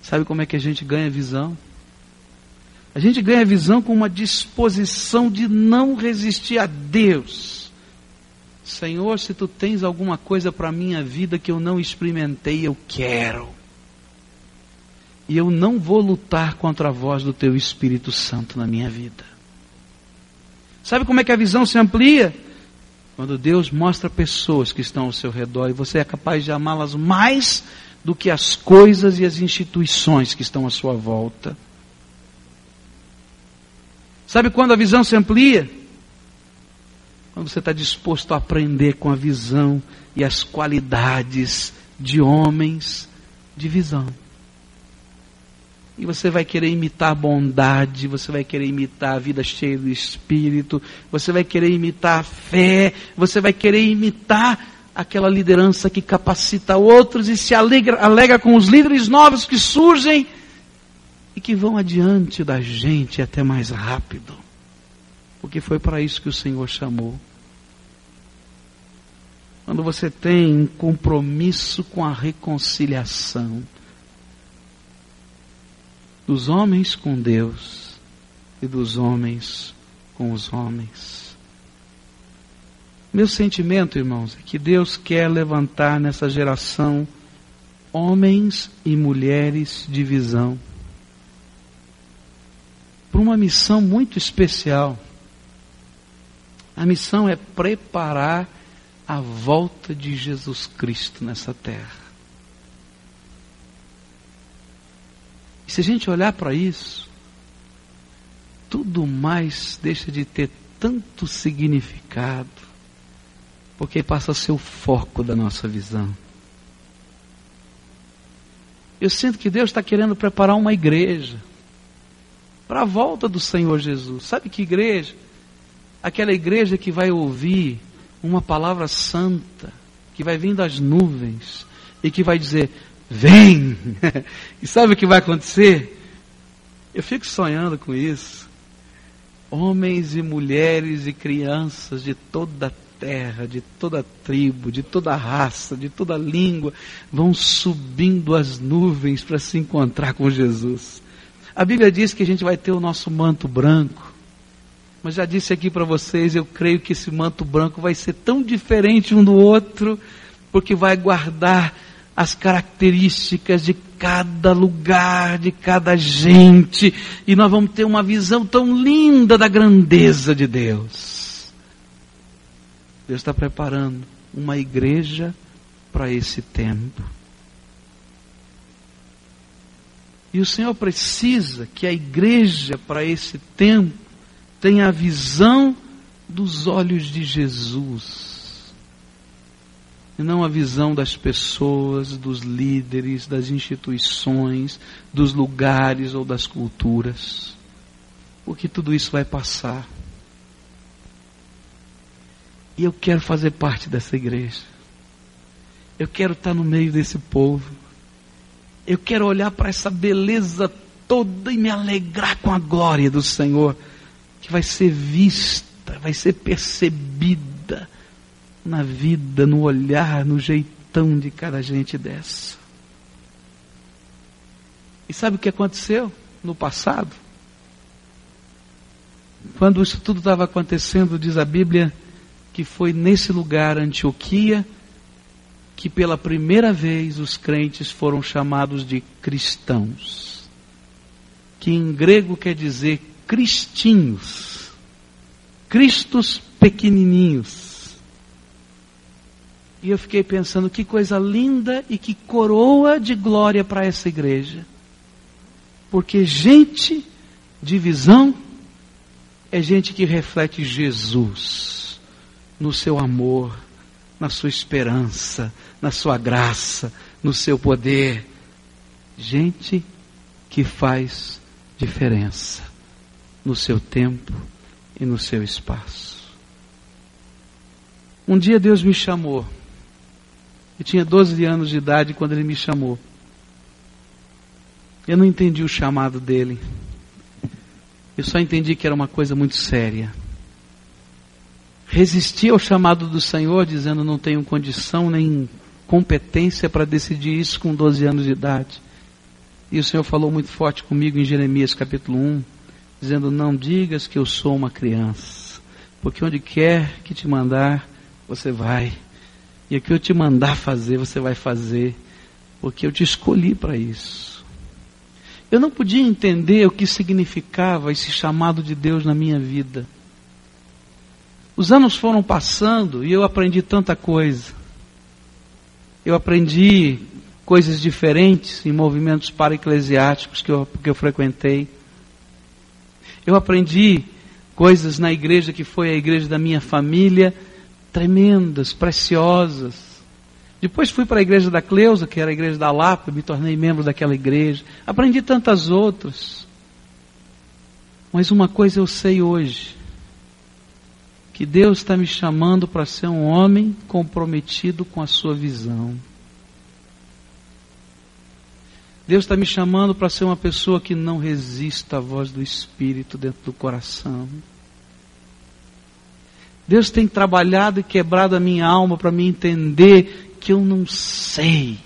Sabe como é que a gente ganha visão? A gente ganha visão com uma disposição de não resistir a Deus. Senhor, se tu tens alguma coisa para a minha vida que eu não experimentei, eu quero e eu não vou lutar contra a voz do teu Espírito Santo na minha vida. Sabe como é que a visão se amplia? Quando Deus mostra pessoas que estão ao seu redor e você é capaz de amá-las mais do que as coisas e as instituições que estão à sua volta. Sabe quando a visão se amplia? Quando você está disposto a aprender com a visão e as qualidades de homens de visão. E você vai querer imitar bondade, você vai querer imitar a vida cheia do Espírito, você vai querer imitar a fé, você vai querer imitar aquela liderança que capacita outros e se alegra, alegra com os líderes novos que surgem e que vão adiante da gente até mais rápido. Porque foi para isso que o Senhor chamou. Quando você tem um compromisso com a reconciliação, dos homens com Deus e dos homens com os homens. Meu sentimento, irmãos, é que Deus quer levantar nessa geração homens e mulheres de visão para uma missão muito especial. A missão é preparar a volta de Jesus Cristo nessa terra. E se a gente olhar para isso, tudo mais deixa de ter tanto significado, porque passa a ser o foco da nossa visão. Eu sinto que Deus está querendo preparar uma igreja para a volta do Senhor Jesus. Sabe que igreja? Aquela igreja que vai ouvir uma palavra santa, que vai vir das nuvens e que vai dizer: Vem! e sabe o que vai acontecer? Eu fico sonhando com isso. Homens e mulheres e crianças de toda a terra, de toda a tribo, de toda a raça, de toda a língua, vão subindo as nuvens para se encontrar com Jesus. A Bíblia diz que a gente vai ter o nosso manto branco. Mas já disse aqui para vocês, eu creio que esse manto branco vai ser tão diferente um do outro, porque vai guardar as características de cada lugar, de cada gente, e nós vamos ter uma visão tão linda da grandeza de Deus. Deus está preparando uma igreja para esse tempo. E o Senhor precisa que a igreja, para esse tempo, tenha a visão dos olhos de Jesus. E não a visão das pessoas, dos líderes, das instituições, dos lugares ou das culturas. Porque tudo isso vai passar. E eu quero fazer parte dessa igreja. Eu quero estar no meio desse povo. Eu quero olhar para essa beleza toda e me alegrar com a glória do Senhor, que vai ser vista, vai ser percebida na vida, no olhar, no jeitão de cada gente dessa. E sabe o que aconteceu no passado? Quando isso tudo estava acontecendo, diz a Bíblia, que foi nesse lugar, Antioquia, que pela primeira vez os crentes foram chamados de cristãos, que em grego quer dizer cristinhos, cristos pequenininhos. E eu fiquei pensando que coisa linda e que coroa de glória para essa igreja. Porque gente de visão é gente que reflete Jesus no seu amor, na sua esperança, na sua graça, no seu poder. Gente que faz diferença no seu tempo e no seu espaço. Um dia Deus me chamou. Eu tinha 12 anos de idade quando Ele me chamou. Eu não entendi o chamado dele. Eu só entendi que era uma coisa muito séria resisti ao chamado do Senhor, dizendo não tenho condição nem competência para decidir isso com 12 anos de idade. E o Senhor falou muito forte comigo em Jeremias capítulo 1, dizendo: Não digas que eu sou uma criança, porque onde quer que te mandar, você vai. E o que eu te mandar fazer, você vai fazer, porque eu te escolhi para isso. Eu não podia entender o que significava esse chamado de Deus na minha vida. Os anos foram passando e eu aprendi tanta coisa. Eu aprendi coisas diferentes em movimentos para-eclesiásticos que eu, que eu frequentei. Eu aprendi coisas na igreja que foi a igreja da minha família, tremendas, preciosas. Depois fui para a igreja da Cleusa, que era a igreja da Lapa, me tornei membro daquela igreja. Aprendi tantas outras. Mas uma coisa eu sei hoje que Deus está me chamando para ser um homem comprometido com a sua visão. Deus está me chamando para ser uma pessoa que não resista à voz do Espírito dentro do coração. Deus tem trabalhado e quebrado a minha alma para me entender que eu não sei.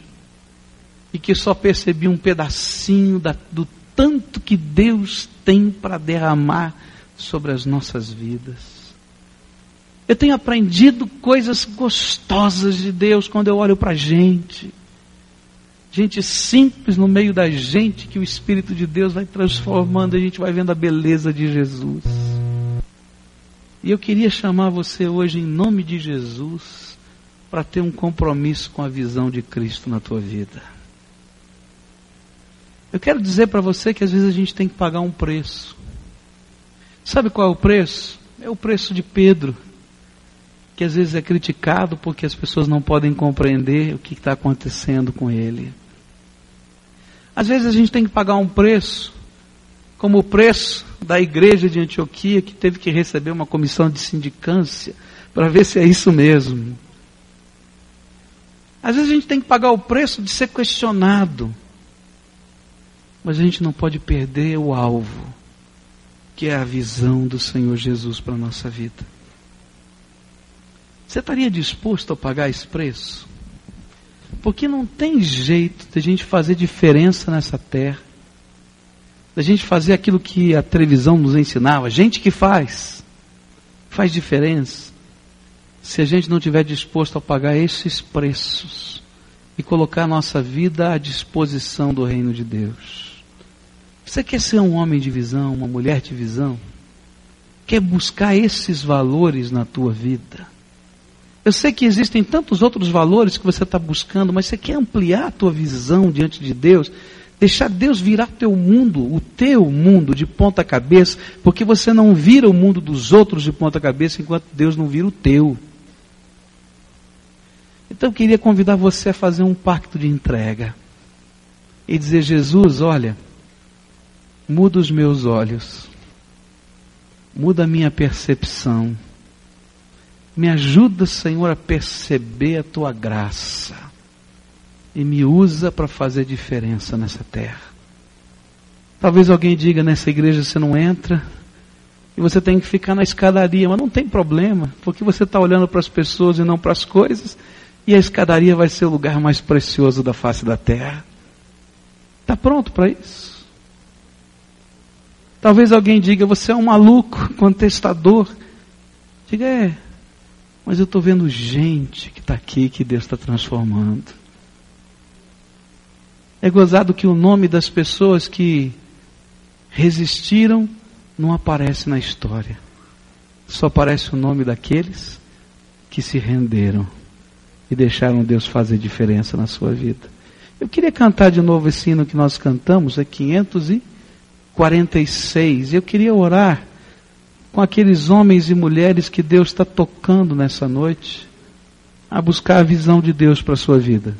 E que só percebi um pedacinho da, do tanto que Deus tem para derramar sobre as nossas vidas. Eu tenho aprendido coisas gostosas de Deus quando eu olho para a gente. Gente simples no meio da gente que o Espírito de Deus vai transformando, a gente vai vendo a beleza de Jesus. E eu queria chamar você hoje, em nome de Jesus, para ter um compromisso com a visão de Cristo na tua vida. Eu quero dizer para você que às vezes a gente tem que pagar um preço. Sabe qual é o preço? É o preço de Pedro que às vezes é criticado porque as pessoas não podem compreender o que está acontecendo com ele. Às vezes a gente tem que pagar um preço, como o preço da igreja de Antioquia, que teve que receber uma comissão de sindicância para ver se é isso mesmo. Às vezes a gente tem que pagar o preço de ser questionado, mas a gente não pode perder o alvo, que é a visão do Senhor Jesus para a nossa vida. Você estaria disposto a pagar esse preço? Porque não tem jeito de a gente fazer diferença nessa terra, da gente fazer aquilo que a televisão nos ensinava, gente que faz, faz diferença, se a gente não estiver disposto a pagar esses preços e colocar a nossa vida à disposição do reino de Deus. Você quer ser um homem de visão, uma mulher de visão? Quer buscar esses valores na tua vida? Eu sei que existem tantos outros valores que você está buscando, mas você quer ampliar a tua visão diante de Deus? Deixar Deus virar teu mundo, o teu mundo de ponta cabeça, porque você não vira o mundo dos outros de ponta cabeça enquanto Deus não vira o teu. Então eu queria convidar você a fazer um pacto de entrega e dizer: Jesus, olha, muda os meus olhos, muda a minha percepção, me ajuda, Senhor, a perceber a tua graça e me usa para fazer diferença nessa terra. Talvez alguém diga nessa igreja você não entra e você tem que ficar na escadaria, mas não tem problema, porque você está olhando para as pessoas e não para as coisas, e a escadaria vai ser o lugar mais precioso da face da terra. Está pronto para isso? Talvez alguém diga, você é um maluco, contestador. Diga, é, mas eu estou vendo gente que está aqui que Deus está transformando. É gozado que o nome das pessoas que resistiram não aparece na história. Só aparece o nome daqueles que se renderam e deixaram Deus fazer diferença na sua vida. Eu queria cantar de novo esse hino que nós cantamos, é 546. Eu queria orar com aqueles homens e mulheres que Deus está tocando nessa noite a buscar a visão de Deus para a sua vida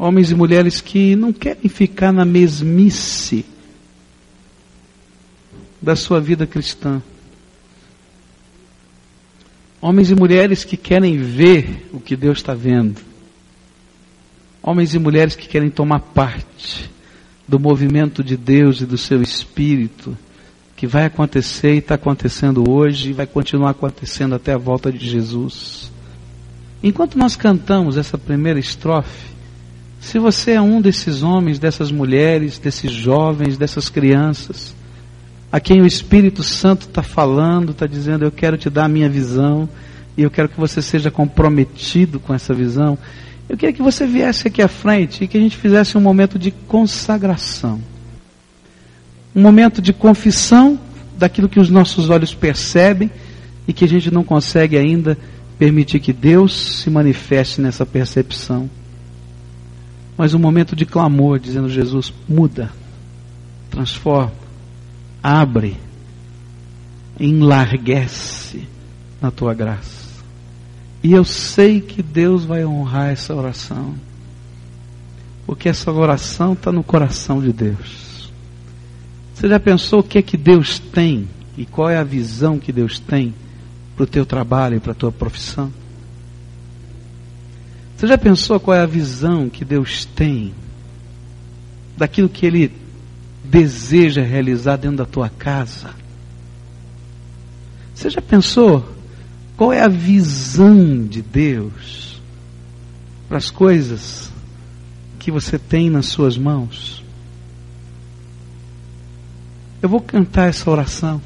homens e mulheres que não querem ficar na mesmice da sua vida cristã. Homens e mulheres que querem ver o que Deus está vendo. Homens e mulheres que querem tomar parte do movimento de Deus e do seu Espírito, que vai acontecer e está acontecendo hoje e vai continuar acontecendo até a volta de Jesus. Enquanto nós cantamos essa primeira estrofe, se você é um desses homens, dessas mulheres, desses jovens, dessas crianças, a quem o Espírito Santo está falando, está dizendo: Eu quero te dar a minha visão, e eu quero que você seja comprometido com essa visão, eu queria que você viesse aqui à frente e que a gente fizesse um momento de consagração. Um momento de confissão daquilo que os nossos olhos percebem e que a gente não consegue ainda permitir que Deus se manifeste nessa percepção mas um momento de clamor, dizendo: Jesus, muda, transforma, abre, enlarguece na tua graça. E eu sei que Deus vai honrar essa oração, porque essa oração está no coração de Deus. Você já pensou o que é que Deus tem e qual é a visão que Deus tem para o teu trabalho e para a tua profissão? Você já pensou qual é a visão que Deus tem daquilo que Ele deseja realizar dentro da tua casa? Você já pensou qual é a visão de Deus para as coisas que você tem nas suas mãos? Eu vou cantar essa oração.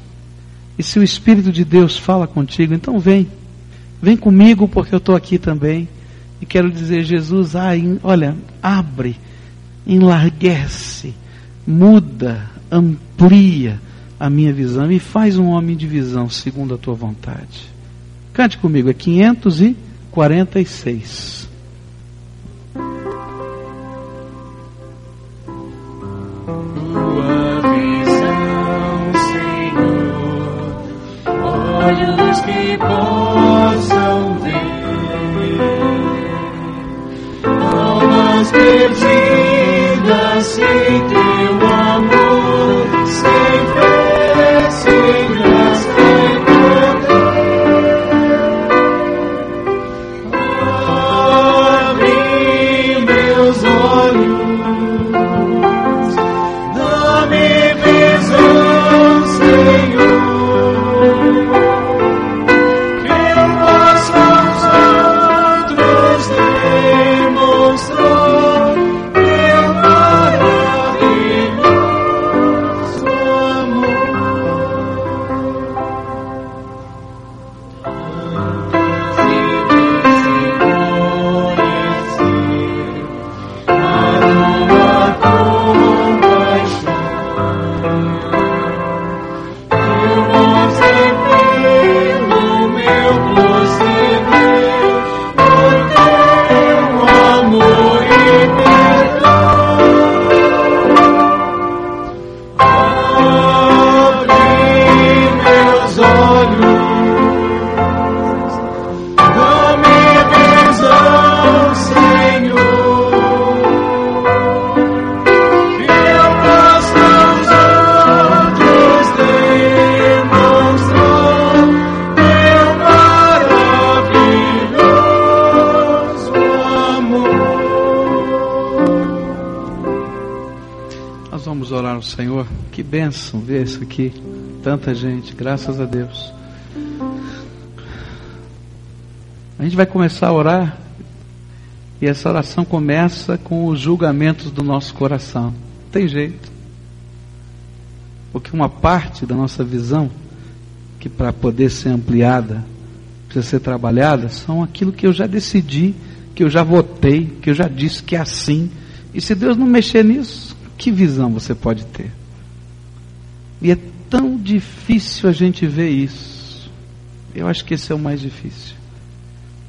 E se o Espírito de Deus fala contigo, então vem. Vem comigo, porque eu estou aqui também. E quero dizer, Jesus, ah, olha, abre, enlarguece, muda, amplia a minha visão e faz um homem de visão segundo a tua vontade. Cante comigo, é 546. Tua Vamos orar ao Senhor. Que bênção ver isso aqui. Tanta gente, graças a Deus. A gente vai começar a orar e essa oração começa com os julgamentos do nosso coração. Não tem jeito. Porque uma parte da nossa visão, que para poder ser ampliada, precisa ser trabalhada, são aquilo que eu já decidi, que eu já votei, que eu já disse que é assim. E se Deus não mexer nisso, que visão você pode ter? E é tão difícil a gente ver isso. Eu acho que esse é o mais difícil.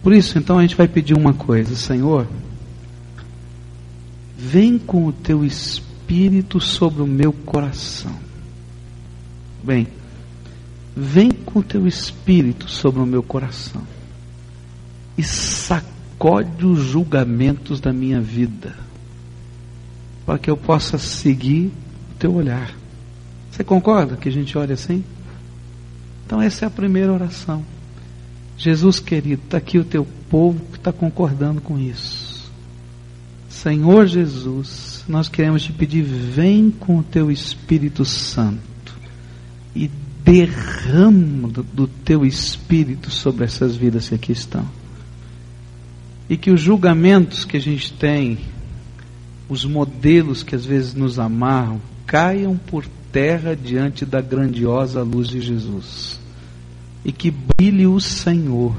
Por isso, então, a gente vai pedir uma coisa: Senhor, vem com o teu espírito sobre o meu coração. Bem, vem com o teu espírito sobre o meu coração e sacode os julgamentos da minha vida, para que eu possa seguir o teu olhar. Você concorda que a gente olha assim? Então, essa é a primeira oração. Jesus querido, está aqui o teu povo que está concordando com isso. Senhor Jesus, nós queremos te pedir, vem com o teu Espírito Santo e derrama do, do teu Espírito sobre essas vidas que aqui estão. E que os julgamentos que a gente tem, os modelos que às vezes nos amarram, caiam por terra diante da grandiosa luz de Jesus. E que brilhe o Senhor,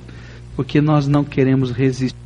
porque nós não queremos resistir